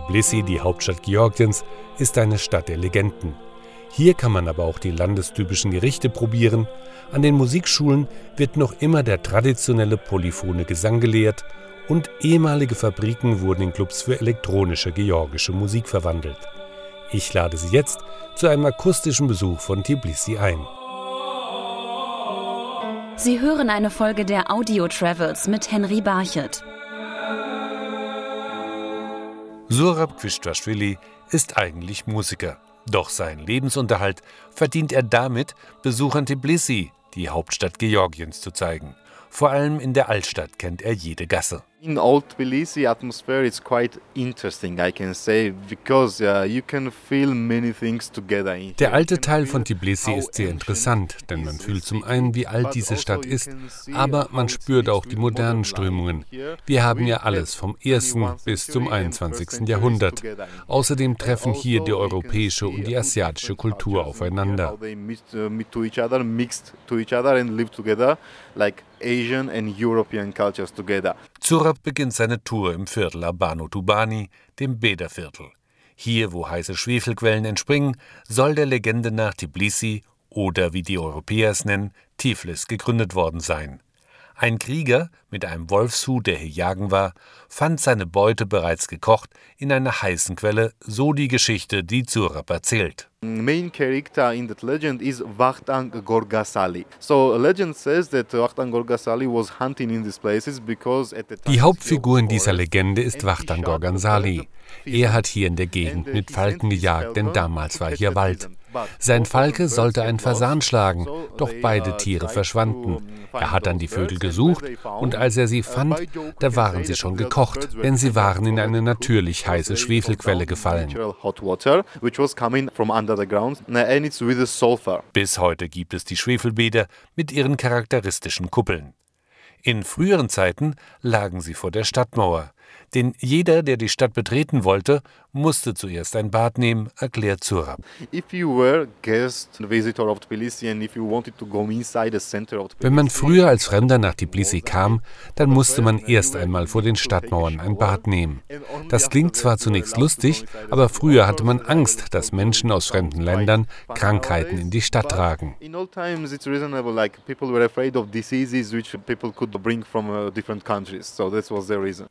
Tbilisi, die Hauptstadt Georgiens, ist eine Stadt der Legenden. Hier kann man aber auch die landestypischen Gerichte probieren. An den Musikschulen wird noch immer der traditionelle polyphone Gesang gelehrt und ehemalige Fabriken wurden in Clubs für elektronische georgische Musik verwandelt. Ich lade Sie jetzt zu einem akustischen Besuch von Tbilisi ein. Sie hören eine Folge der Audio Travels mit Henry Barchet. Surab Quishtashvili ist eigentlich Musiker. Doch seinen Lebensunterhalt verdient er damit, Besuchern Tbilisi, die Hauptstadt Georgiens, zu zeigen. Vor allem in der Altstadt kennt er jede Gasse. In Old Tbilisi atmosphere it's quite interesting, I can say, because uh, you can feel many things together. Der alte Teil von Tbilisi ist sehr interessant, denn man fühlt zum einen, wie alt diese also Stadt ist, aber man spürt auch die modernen Strömungen. Wir haben ja alles vom 1. bis zum 21. Jahrhundert. Außerdem treffen hier die europäische und die asiatische Kultur aufeinander. Asian and European cultures together. Zurab beginnt seine Tour im Viertel Abano Tubani, dem Bäderviertel. Hier, wo heiße Schwefelquellen entspringen, soll der Legende nach Tbilisi oder wie die Europäer es nennen, Tiflis gegründet worden sein. Ein Krieger mit einem Wolfshut, der hier jagen war, fand seine Beute bereits gekocht in einer heißen Quelle, so die Geschichte, die Zurab erzählt. Main character in that legend is Vakhtang Gorgasali. So legend says that Vakhtang Gorgasali was hunting in these places because at the time Die Hauptfigur in dieser Legende ist Vakhtang Gorgansali. Er hat hier in der Gegend mit Falken gejagt, denn damals war hier Wald. Sein Falke sollte einen Fasan schlagen, doch beide Tiere verschwanden. Er hat dann die Vögel gesucht und als er sie fand, da waren sie schon gekocht, denn sie waren in eine natürlich heiße Schwefelquelle gefallen. Bis heute gibt es die Schwefelbäder mit ihren charakteristischen Kuppeln. In früheren Zeiten lagen sie vor der Stadtmauer. Denn jeder, der die Stadt betreten wollte, musste zuerst ein Bad nehmen, erklärt Zurab. Wenn man früher als Fremder nach Tbilisi kam, dann musste man erst einmal vor den Stadtmauern ein Bad nehmen. Das klingt zwar zunächst lustig, aber früher hatte man Angst, dass Menschen aus fremden Ländern Krankheiten in die Stadt tragen.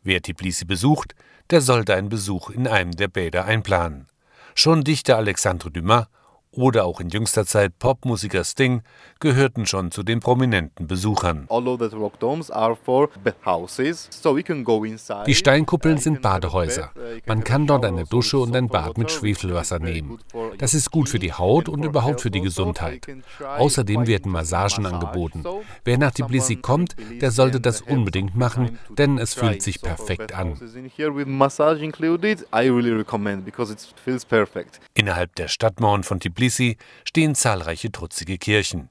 Wer Tbilisi besucht, der sollte einen Besuch in einem der Bäder einplanen. Schon Dichter Alexandre Dumas oder auch in jüngster Zeit Popmusiker Sting gehörten schon zu den prominenten Besuchern. Die Steinkuppeln sind Badehäuser. Man kann dort eine Dusche und ein Bad mit Schwefelwasser nehmen. Das ist gut für die Haut und überhaupt für die Gesundheit. Außerdem werden Massagen angeboten. Wer nach Tbilisi kommt, der sollte das unbedingt machen, denn es fühlt sich perfekt an. Innerhalb der Stadtmauern von Tbilisi Tbilisi stehen zahlreiche trutzige Kirchen.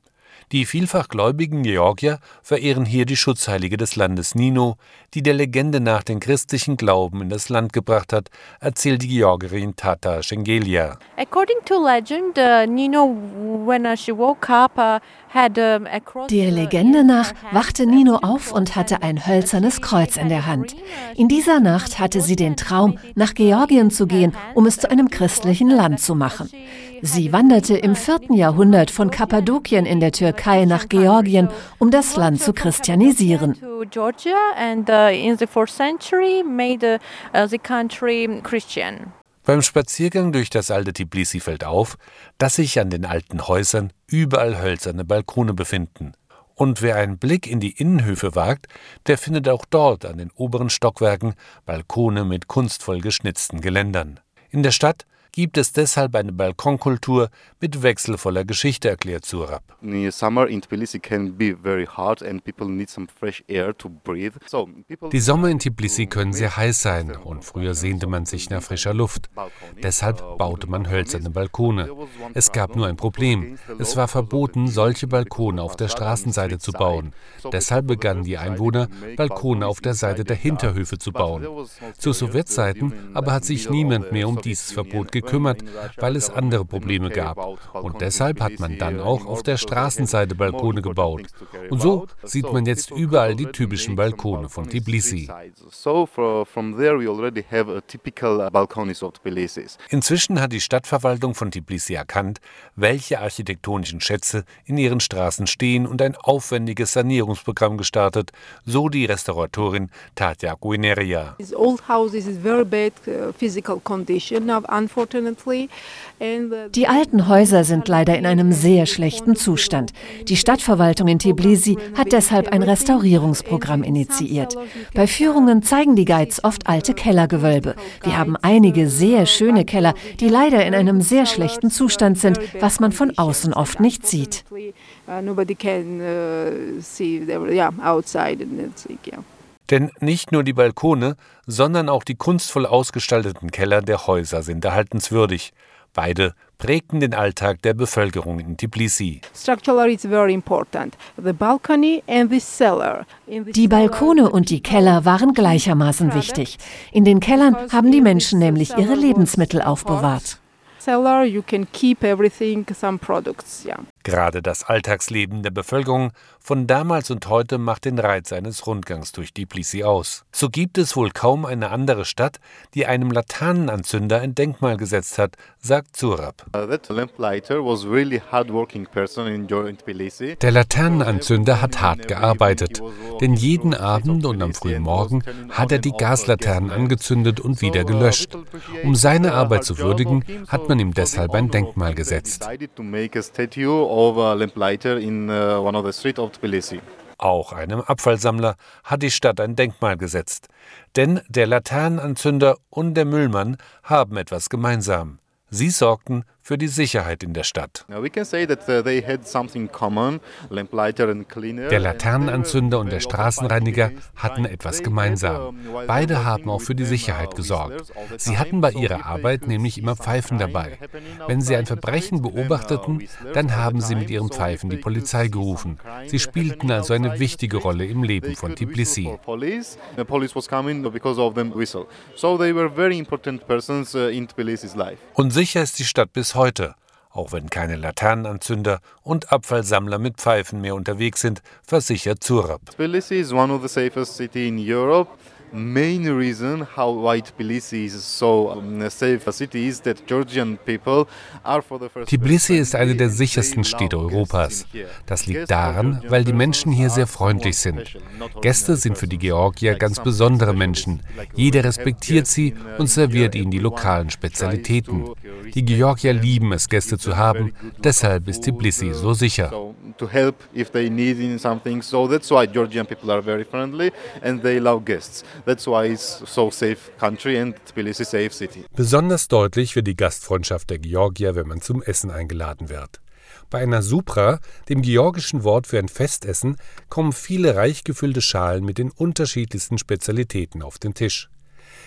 Die vielfach gläubigen Georgier verehren hier die Schutzheilige des Landes Nino, die der Legende nach den christlichen Glauben in das Land gebracht hat, erzählt die Georgierin Tata Schengelia. Legend, uh, uh, uh, der Legende nach wachte Nino auf und hatte ein hölzernes Kreuz in der Hand. In dieser Nacht hatte sie den Traum, nach Georgien zu gehen, um es zu einem christlichen Land zu machen. Sie wanderte im vierten Jahrhundert von Kappadokien in der Türkei nach Georgien, um das Land zu christianisieren. Uh, uh, Beim Spaziergang durch das alte Tbilisi fällt auf, dass sich an den alten Häusern überall hölzerne Balkone befinden. Und wer einen Blick in die Innenhöfe wagt, der findet auch dort an den oberen Stockwerken Balkone mit kunstvoll geschnitzten Geländern. In der Stadt gibt es deshalb eine Balkonkultur mit wechselvoller Geschichte, erklärt Surab. Die Sommer in Tbilisi können sehr heiß sein und früher sehnte man sich nach frischer Luft. Deshalb baute man hölzerne Balkone. Es gab nur ein Problem. Es war verboten, solche Balkone auf der Straßenseite zu bauen. Deshalb begannen die Einwohner, Balkone auf der Seite der Hinterhöfe zu bauen. Zu Sowjetzeiten aber hat sich niemand mehr um dieses Verbot gekümmert gekümmert, weil es andere Probleme gab. Und deshalb hat man dann auch auf der Straßenseite Balkone gebaut. Und so sieht man jetzt überall die typischen Balkone von Tbilisi. Inzwischen hat die Stadtverwaltung von Tbilisi erkannt, welche architektonischen Schätze in ihren Straßen stehen und ein aufwendiges Sanierungsprogramm gestartet, so die Restauratorin Tatja Guineria. Uh, die alten Häuser sind leider in einem sehr schlechten Zustand. Die Stadtverwaltung in Tbilisi hat deshalb ein Restaurierungsprogramm initiiert. Bei Führungen zeigen die Guides oft alte Kellergewölbe. Wir haben einige sehr schöne Keller, die leider in einem sehr schlechten Zustand sind, was man von außen oft nicht sieht. Denn nicht nur die Balkone, sondern auch die kunstvoll ausgestalteten Keller der Häuser sind erhaltenswürdig. Beide prägten den Alltag der Bevölkerung in Tbilisi. Die Balkone und die Keller waren gleichermaßen wichtig. In den Kellern haben die Menschen nämlich ihre Lebensmittel aufbewahrt. Gerade das Alltagsleben der Bevölkerung von damals und heute macht den Reiz eines Rundgangs durch Tbilisi aus. So gibt es wohl kaum eine andere Stadt, die einem Laternenanzünder ein Denkmal gesetzt hat, sagt Zurab. Uh, der Laternenanzünder hat hart gearbeitet, denn jeden Abend und am frühen Morgen hat er die Gaslaternen angezündet und wieder gelöscht. Um seine Arbeit zu würdigen, hat man ihm deshalb ein Denkmal gesetzt of a lamplighter in uh, one of the streets of Tbilisi. Auch einem Abfallsammler hat die Stadt ein Denkmal gesetzt. Denn der Laternenanzünder und der Müllmann haben etwas gemeinsam. Sie sorgten für die Sicherheit in der Stadt. Uh, der Laternenanzünder und der Straßenreiniger hatten etwas gemeinsam. Beide haben auch für die Sicherheit gesorgt. Sie hatten bei ihrer Arbeit nämlich immer Pfeifen dabei. Wenn sie ein Verbrechen beobachteten, dann haben sie mit ihren Pfeifen die Polizei gerufen. Sie spielten also eine wichtige Rolle im Leben von Tbilisi. Und sicher ist die Stadt bis heute, auch wenn keine Laternenanzünder und Abfallsammler mit Pfeifen mehr unterwegs sind, versichert Zurab. Tbilisi is one of the safest cities in Europe main reason how why Tbilisi is so um, safe a city is that Georgian people are for the first Tbilisi ist eine der sichersten Städte Europas. Das liegt daran, weil die Menschen hier sehr freundlich sind. Gäste sind für die Georgier ganz besondere Menschen. Jeder respektiert sie und serviert ihnen die lokalen Spezialitäten. Die Georgier lieben es, Gäste zu haben. Deshalb ist Tbilisi so sicher. To help if they need something, so that's why Georgian people are very friendly and they love guests. That's why it's so safe country and Tbilisi safe city. Besonders deutlich wird die Gastfreundschaft der Georgier, wenn man zum Essen eingeladen wird. Bei einer Supra, dem georgischen Wort für ein Festessen, kommen viele reich gefüllte Schalen mit den unterschiedlichsten Spezialitäten auf den Tisch.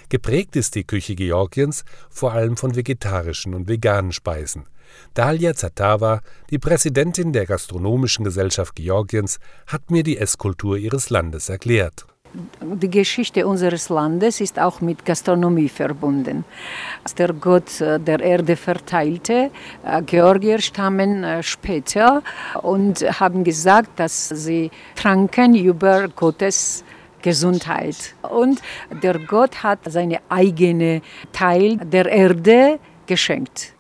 Geprägt ist die Küche Georgiens vor allem von vegetarischen und veganen Speisen. Dalia Zatawa, die Präsidentin der Gastronomischen Gesellschaft Georgiens, hat mir die Esskultur ihres Landes erklärt. Die Geschichte unseres Landes ist auch mit Gastronomie verbunden. Als der Gott äh, der Erde verteilte, äh, Georgier stammen äh, später und haben gesagt, dass sie tranken über Gottes Gesundheit. Und der Gott hat seine eigene Teil der Erde geschenkt.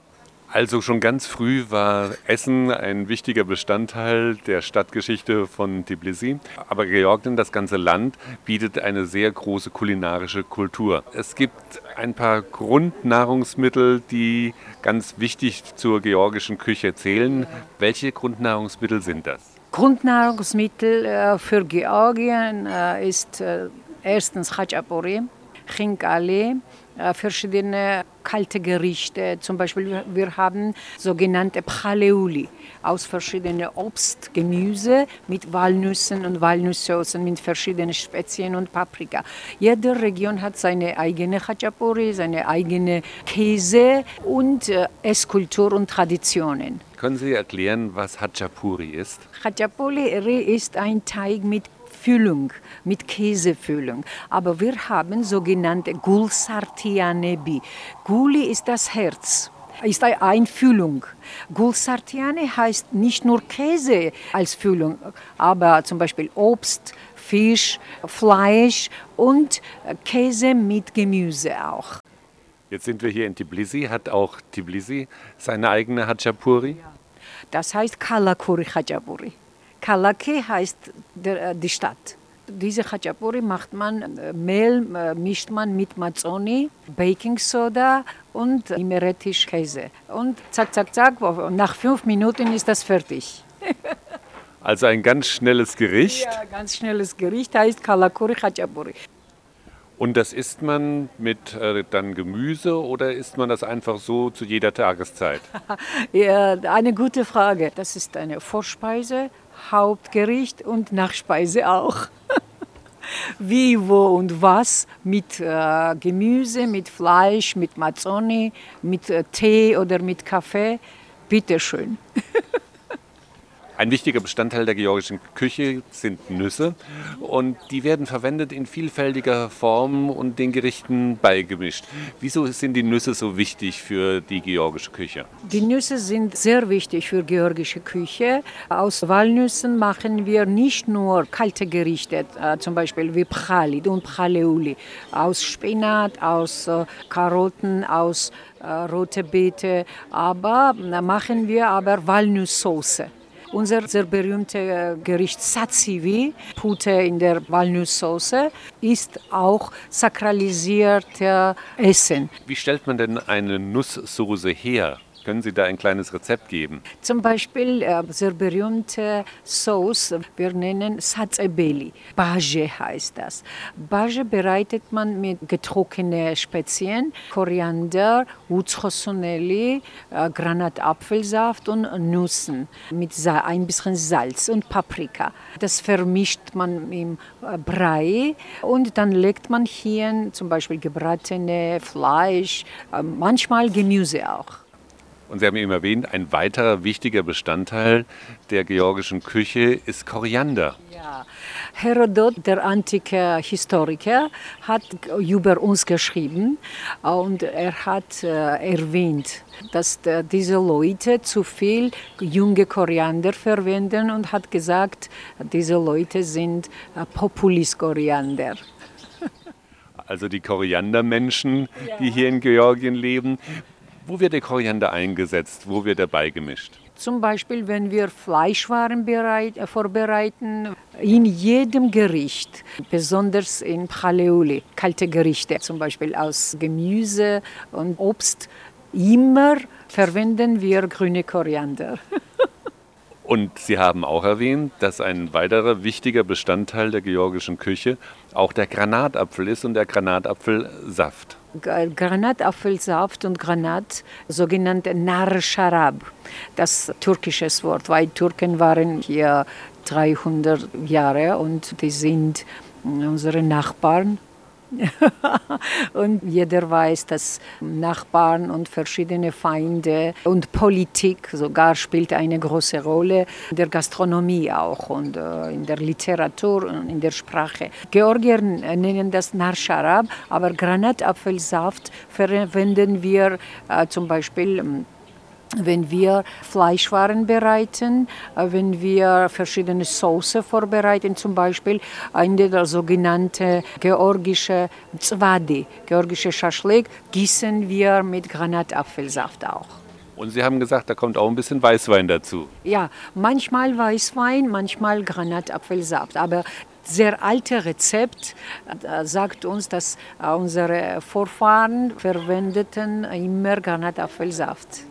Also schon ganz früh war Essen ein wichtiger Bestandteil der Stadtgeschichte von Tbilisi. Aber Georgien, das ganze Land, bietet eine sehr große kulinarische Kultur. Es gibt ein paar Grundnahrungsmittel, die ganz wichtig zur georgischen Küche zählen. Welche Grundnahrungsmittel sind das? Grundnahrungsmittel äh, für Georgien äh, ist äh, erstens Khachapuri, Khinkali, verschiedene kalte Gerichte. Zum Beispiel wir haben sogenannte Pchaleuli aus verschiedenen Obst, Gemüse mit Walnüssen und Walnusssoßen mit verschiedenen Spezien und Paprika. Jede Region hat seine eigene Khachapuri, seine eigene Käse und äh, Esskultur und Traditionen. Können Sie erklären, was Hachapuri ist? Hachapuri ist ein Teig mit Füllung, mit Käsefüllung. Aber wir haben sogenannte Gulsartianebi. Guli ist das Herz ist eine Einfüllung. Gulsartiane heißt nicht nur Käse als Füllung, aber zum Beispiel Obst, Fisch, Fleisch und Käse mit Gemüse auch. Jetzt sind wir hier in Tbilisi. Hat auch Tbilisi seine eigene Hachapuri? Das heißt Kalakuri Hachapuri. Kalaki heißt der, äh, die Stadt. Diese Hachapuri macht man, äh, Mehl äh, mischt man mit Mazzoni, Baking Soda und Imeretisch Käse. Und zack, zack, zack, nach fünf Minuten ist das fertig. Also ein ganz schnelles Gericht. Ja, ganz schnelles Gericht heißt Kalakuri Hachapuri. Und das isst man mit äh, dann Gemüse oder isst man das einfach so zu jeder Tageszeit? ja, eine gute Frage. Das ist eine Vorspeise, Hauptgericht und Nachspeise auch. Wie, wo und was mit äh, Gemüse, mit Fleisch, mit Mazzoni, mit äh, Tee oder mit Kaffee. Bitteschön. Ein wichtiger Bestandteil der georgischen Küche sind Nüsse und die werden verwendet in vielfältiger Form und den Gerichten beigemischt. Wieso sind die Nüsse so wichtig für die georgische Küche? Die Nüsse sind sehr wichtig für georgische Küche. Aus Walnüssen machen wir nicht nur kalte Gerichte, äh, zum Beispiel wie Pchalit und Pchaleuli, aus Spinat, aus äh, Karotten, aus äh, rote Beete, aber machen wir aber Walnusssoße. Unser sehr berühmtes äh, Gericht Satsivi, Pute in der Walnusssoße, ist auch sakralisierte Essen. Wie stellt man denn eine Nusssoße her? Können Sie da ein kleines Rezept geben? Zum Beispiel äh, sehr berühmte Sauce, wir nennen Satzebeli. Baje heißt das. Baje bereitet man mit getrockneten Spezien, Koriander, Utschosuneli, äh, Granatapfelsaft und Nüssen mit ein bisschen Salz und Paprika. Das vermischt man im äh, Brei und dann legt man hier zum Beispiel gebratene Fleisch, äh, manchmal Gemüse auch. Und Sie haben eben erwähnt, ein weiterer wichtiger Bestandteil der georgischen Küche ist Koriander. Ja. Herodot, der antike Historiker, hat über uns geschrieben und er hat äh, erwähnt, dass äh, diese Leute zu viel junge Koriander verwenden und hat gesagt, diese Leute sind äh, Populist-Koriander. Also die Koriandermenschen, die hier in Georgien leben. Wo wird der Koriander eingesetzt? Wo wird er beigemischt? Zum Beispiel, wenn wir Fleischwaren bereit, äh, vorbereiten, in jedem Gericht, besonders in Pchaleuli, kalte Gerichte, zum Beispiel aus Gemüse und Obst, immer verwenden wir grüne Koriander. Und Sie haben auch erwähnt, dass ein weiterer wichtiger Bestandteil der georgischen Küche auch der Granatapfel ist und der Granatapfelsaft. Granatapfelsaft und Granat, sogenannte Nar Sharab, das türkische Wort, weil Türken waren hier 300 Jahre und die sind unsere Nachbarn und jeder weiß, dass Nachbarn und verschiedene Feinde und Politik sogar spielt eine große Rolle, in der Gastronomie auch und äh, in der Literatur und in der Sprache. Georgier nennen das Narsharab, aber Granatapfelsaft verwenden wir äh, zum Beispiel ähm, wenn wir Fleischwaren bereiten, äh, wenn wir verschiedene Soße vorbereiten, zum Beispiel eine der sogenannte georgische Zwadi, georgische Schaschlik, gießen wir mit Granatapfelsaft auch. Und Sie haben gesagt, da kommt auch ein bisschen Weißwein dazu. Ja, manchmal Weißwein, manchmal Granatapfelsaft. Aber sehr alte Rezept äh, sagt uns, dass äh, unsere Vorfahren verwendeten immer Granatapfelsaft.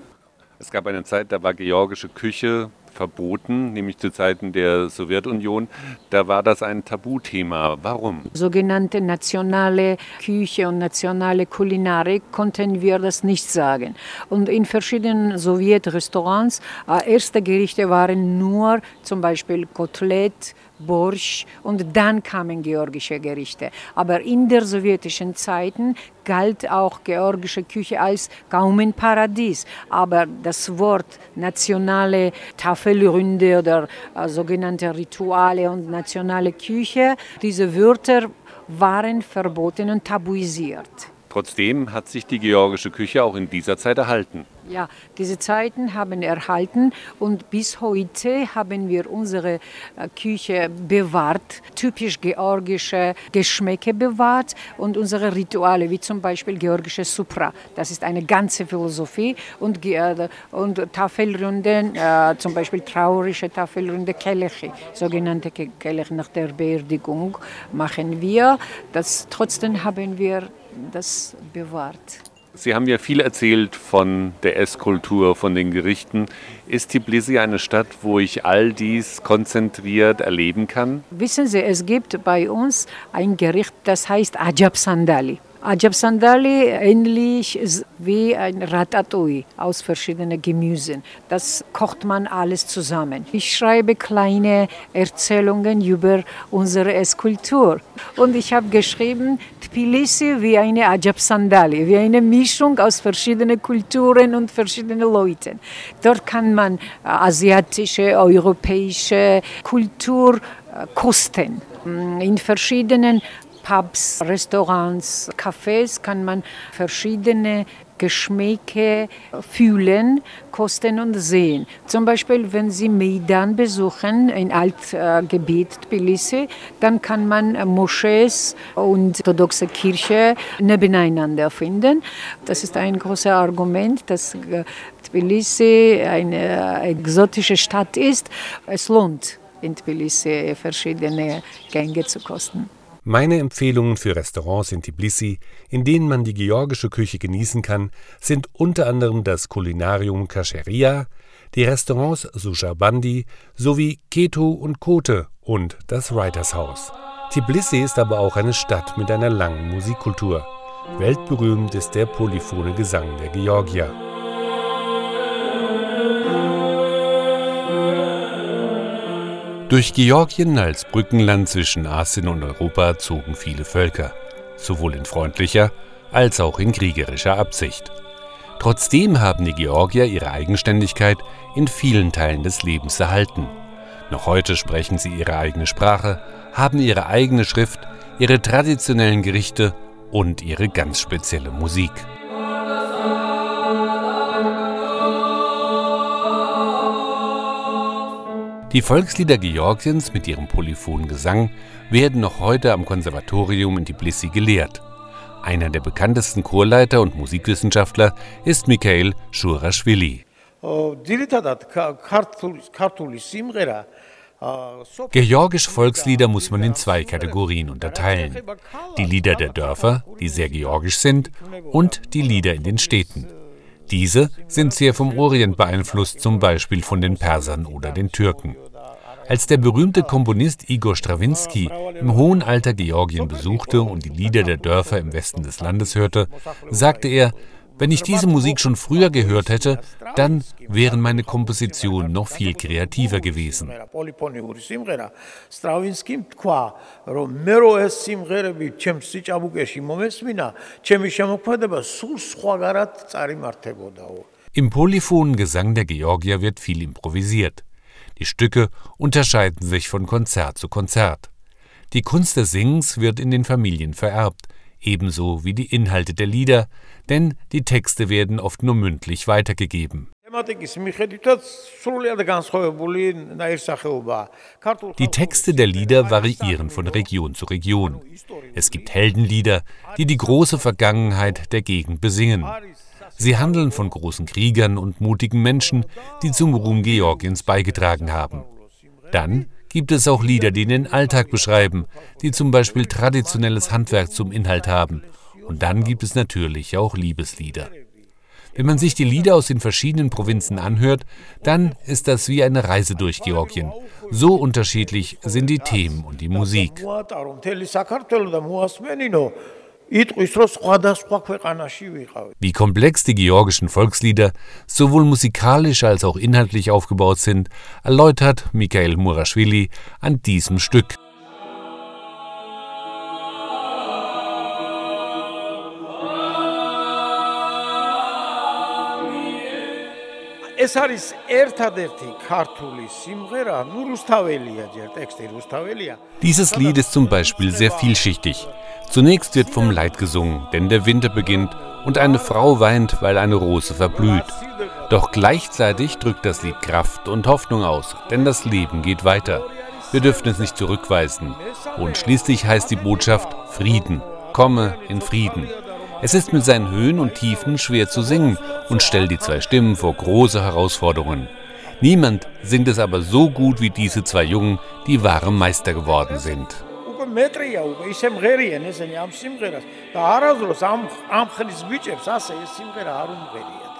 Es gab eine Zeit, da war georgische Küche verboten, nämlich zu Zeiten der Sowjetunion. Da war das ein Tabuthema. Warum? Sogenannte nationale Küche und nationale Kulinarik konnten wir das nicht sagen. Und in verschiedenen Sowjetrestaurants, äh, erste Gerichte waren nur zum Beispiel Kotelett, Borsch und dann kamen georgische Gerichte. Aber in der sowjetischen Zeiten galt auch georgische Küche als Gaumenparadies. Aber das Wort nationale Tafelrunde oder äh, sogenannte Rituale und nationale Küche, diese Wörter waren verboten und tabuisiert. Trotzdem hat sich die georgische Küche auch in dieser Zeit erhalten. Ja, diese Zeiten haben erhalten und bis heute haben wir unsere äh, Küche bewahrt, typisch georgische Geschmäcke bewahrt und unsere Rituale, wie zum Beispiel georgische Supra. Das ist eine ganze Philosophie und, äh, und Tafelrunden, äh, zum Beispiel traurige Tafelrunde Kelechi, sogenannte Kelechi nach der Beerdigung machen wir. Das, trotzdem haben wir das bewahrt. Sie haben ja viel erzählt von der Esskultur, von den Gerichten. Ist Tbilisi eine Stadt, wo ich all dies konzentriert erleben kann? Wissen Sie, es gibt bei uns ein Gericht, das heißt Ajab Sandali. Ajab Sandali ähnlich wie ein Ratatouille aus verschiedenen Gemüsen. Das kocht man alles zusammen. Ich schreibe kleine Erzählungen über unsere Esskultur. Und ich habe geschrieben, Tbilisi wie eine Ajab Sandali, wie eine Mischung aus verschiedenen Kulturen und verschiedenen Leuten. Dort kann man äh, asiatische, europäische Kultur äh, kosten in verschiedenen Pubs, Restaurants, Cafés kann man verschiedene Geschmäcke fühlen, kosten und sehen. Zum Beispiel, wenn Sie Maidan besuchen, ein Altgebiet Tbilisi, dann kann man Moschees und orthodoxe Kirche nebeneinander finden. Das ist ein großes Argument, dass Tbilisi eine exotische Stadt ist. Es lohnt, in Tbilisi verschiedene Gänge zu kosten. Meine Empfehlungen für Restaurants in Tbilisi, in denen man die georgische Küche genießen kann, sind unter anderem das Kulinarium Kasheria, die Restaurants Sushabandi sowie Keto und Kote und das Writers House. Tbilisi ist aber auch eine Stadt mit einer langen Musikkultur. Weltberühmt ist der polyphone Gesang der Georgier. Durch Georgien als Brückenland zwischen Asien und Europa zogen viele Völker, sowohl in freundlicher als auch in kriegerischer Absicht. Trotzdem haben die Georgier ihre Eigenständigkeit in vielen Teilen des Lebens erhalten. Noch heute sprechen sie ihre eigene Sprache, haben ihre eigene Schrift, ihre traditionellen Gerichte und ihre ganz spezielle Musik. Die Volkslieder Georgiens mit ihrem polyphonen Gesang werden noch heute am Konservatorium in Tbilisi gelehrt. Einer der bekanntesten Chorleiter und Musikwissenschaftler ist Mikhail Shuraschwili. Georgische Volkslieder muss man in zwei Kategorien unterteilen. Die Lieder der Dörfer, die sehr georgisch sind, und die Lieder in den Städten. Diese sind sehr vom Orient beeinflusst, zum Beispiel von den Persern oder den Türken. Als der berühmte Komponist Igor Strawinski im hohen Alter Georgien besuchte und die Lieder der Dörfer im Westen des Landes hörte, sagte er, wenn ich diese Musik schon früher gehört hätte, dann wären meine Kompositionen noch viel kreativer gewesen. Im polyphonen Gesang der Georgier wird viel improvisiert. Die Stücke unterscheiden sich von Konzert zu Konzert. Die Kunst des Singens wird in den Familien vererbt, ebenso wie die Inhalte der Lieder, denn die Texte werden oft nur mündlich weitergegeben. Die Texte der Lieder variieren von Region zu Region. Es gibt Heldenlieder, die die große Vergangenheit der Gegend besingen. Sie handeln von großen Kriegern und mutigen Menschen, die zum Ruhm Georgiens beigetragen haben. Dann gibt es auch Lieder, die den Alltag beschreiben, die zum Beispiel traditionelles Handwerk zum Inhalt haben. Und dann gibt es natürlich auch Liebeslieder. Wenn man sich die Lieder aus den verschiedenen Provinzen anhört, dann ist das wie eine Reise durch Georgien. So unterschiedlich sind die Themen und die Musik. Wie komplex die georgischen Volkslieder sowohl musikalisch als auch inhaltlich aufgebaut sind, erläutert Mikhail Muraschwili an diesem Stück. ეს არის ერთადერთი ქართული სიმღერა, ნუ რუსთაველია ჯერ, ტექსტი რუსთაველია. Dieses Lied ist zum Beispiel sehr vielschichtig. Zunächst wird vom Leid gesungen, denn der Winter beginnt und eine Frau weint, weil eine Rose verblüht. Doch gleichzeitig drückt das Lied Kraft und Hoffnung aus, denn das Leben geht weiter. Wir dürfen es nicht zurückweisen. Und schließlich heißt die Botschaft Frieden. Komme in Frieden. Es ist mit seinen Höhen und Tiefen schwer zu singen und stellt die zwei Stimmen vor große Herausforderungen. Niemand singt es aber so gut wie diese zwei Jungen, die wahre Meister geworden sind მეტრია უკვე ისე მღერიან ესენი ამ სიმღერას და არასდროს ამ ამ ხნის ბიჭებს ასე ეს სიმღერა არ უმღერიათ.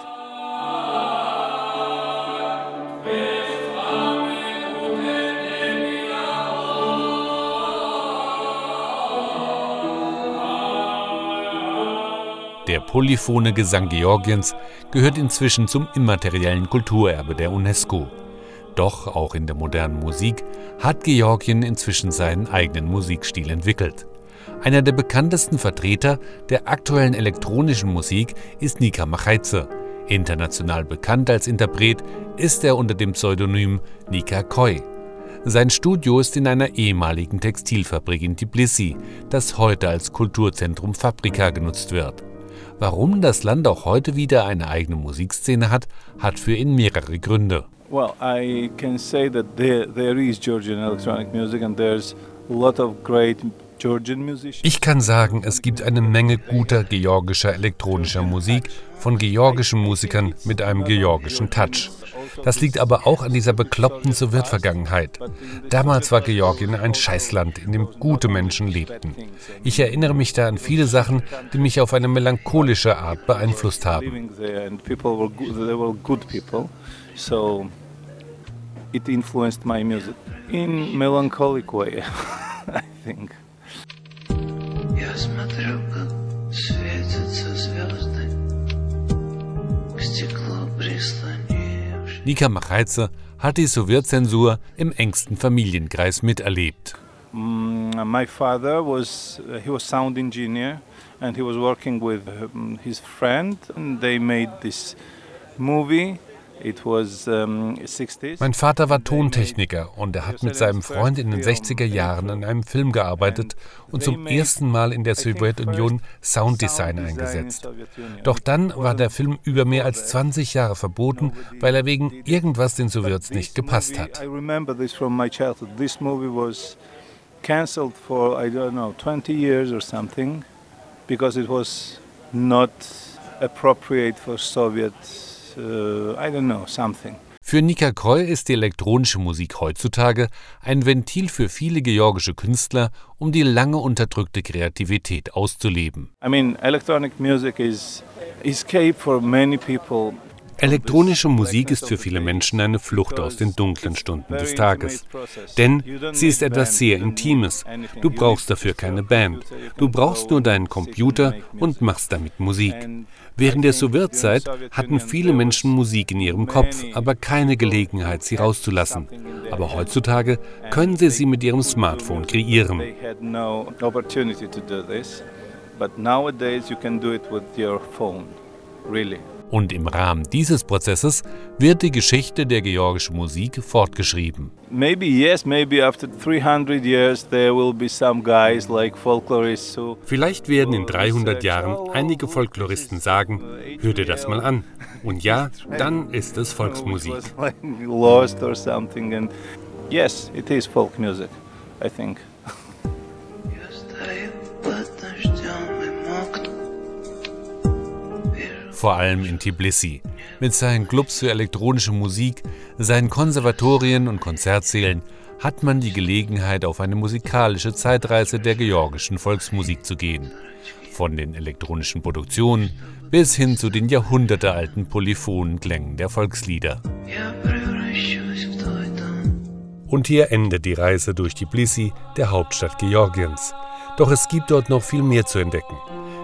Der polyphone Gesang Georgiens gehört inzwischen zum immateriellen Kulturerbe der UNESCO. Doch auch in der modernen Musik hat Georgien inzwischen seinen eigenen Musikstil entwickelt. Einer der bekanntesten Vertreter der aktuellen elektronischen Musik ist Nika Machaidze. International bekannt als Interpret ist er unter dem Pseudonym Nika Koi. Sein Studio ist in einer ehemaligen Textilfabrik in Tbilisi, das heute als Kulturzentrum Fabrika genutzt wird. Warum das Land auch heute wieder eine eigene Musikszene hat, hat für ihn mehrere Gründe. Well, I can say that there, there is Georgian electronic music and there's a lot of great ich kann sagen, es gibt eine Menge guter georgischer elektronischer Musik von georgischen Musikern mit einem georgischen Touch. Das liegt aber auch an dieser bekloppten Sowjetvergangenheit. Damals war Georgien ein Scheißland, in dem gute Menschen lebten. Ich erinnere mich da an viele Sachen, die mich auf eine melancholische Art beeinflusst haben. It influenced my music in melancholic way, I think. Я смотрю, как светятся звезды к стеклу прислонены. Nika Machaize hat die Sowjetzensur im engsten Familienkreis miterlebt. Mm, my father was he was sound engineer and he was working with um, his friend and they made this movie mein Vater war Tontechniker und er hat mit seinem Freund in den 60er Jahren an einem Film gearbeitet und zum ersten Mal in der Sowjetunion Sounddesign eingesetzt. Doch dann war der Film über mehr als 20 Jahre verboten, weil er wegen irgendwas den Sowjets nicht gepasst hat. cancelled for I don't know 20 years or something because it was not appropriate for Soviets uh, I don't know, something. Für Nika Koy ist die elektronische Musik heutzutage ein Ventil für viele georgische Künstler, um die lange unterdrückte Kreativität auszuleben. I mean, electronic music is escape for many people Elektronische Musik ist für viele Menschen eine Flucht aus den dunklen Stunden des Tages. Denn sie ist etwas sehr Intimes. Du brauchst dafür keine Band. Du brauchst nur deinen Computer und machst damit Musik. Während der Sowjetzeit hatten viele Menschen Musik in ihrem Kopf, aber keine Gelegenheit, sie rauszulassen. Aber heutzutage können sie sie mit ihrem Smartphone kreieren. But nowadays you can do it with your phone, really. Und im Rahmen dieses Prozesses wird die Geschichte der georgischen Musik fortgeschrieben. Maybe yes, maybe after 300 years there will be some guys like folklorists who Vielleicht werden in 300 Jahren einige Folkloristen sagen, hör dir das mal an. Und ja, dann ist es Volksmusik. Something and yes, it is folk music, I think. Vor allem in Tbilisi. Mit seinen Clubs für elektronische Musik, seinen Konservatorien und Konzertsälen hat man die Gelegenheit, auf eine musikalische Zeitreise der georgischen Volksmusik zu gehen. Von den elektronischen Produktionen bis hin zu den jahrhundertealten polyphonen Klängen der Volkslieder. Und hier endet die Reise durch Tbilisi, der Hauptstadt Georgiens. Doch es gibt dort noch viel mehr zu entdecken.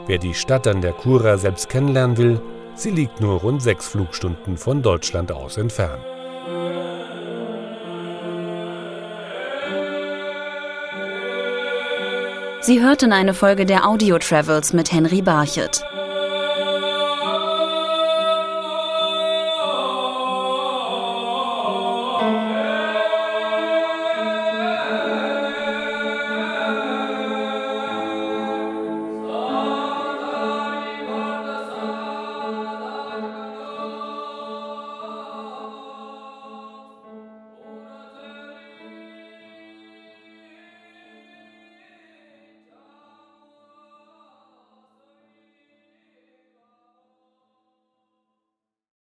Wer die Stadt an der Kura selbst kennenlernen will, sie liegt nur rund sechs Flugstunden von Deutschland aus entfernt. Sie hörten eine Folge der Audio Travels mit Henry Barchet.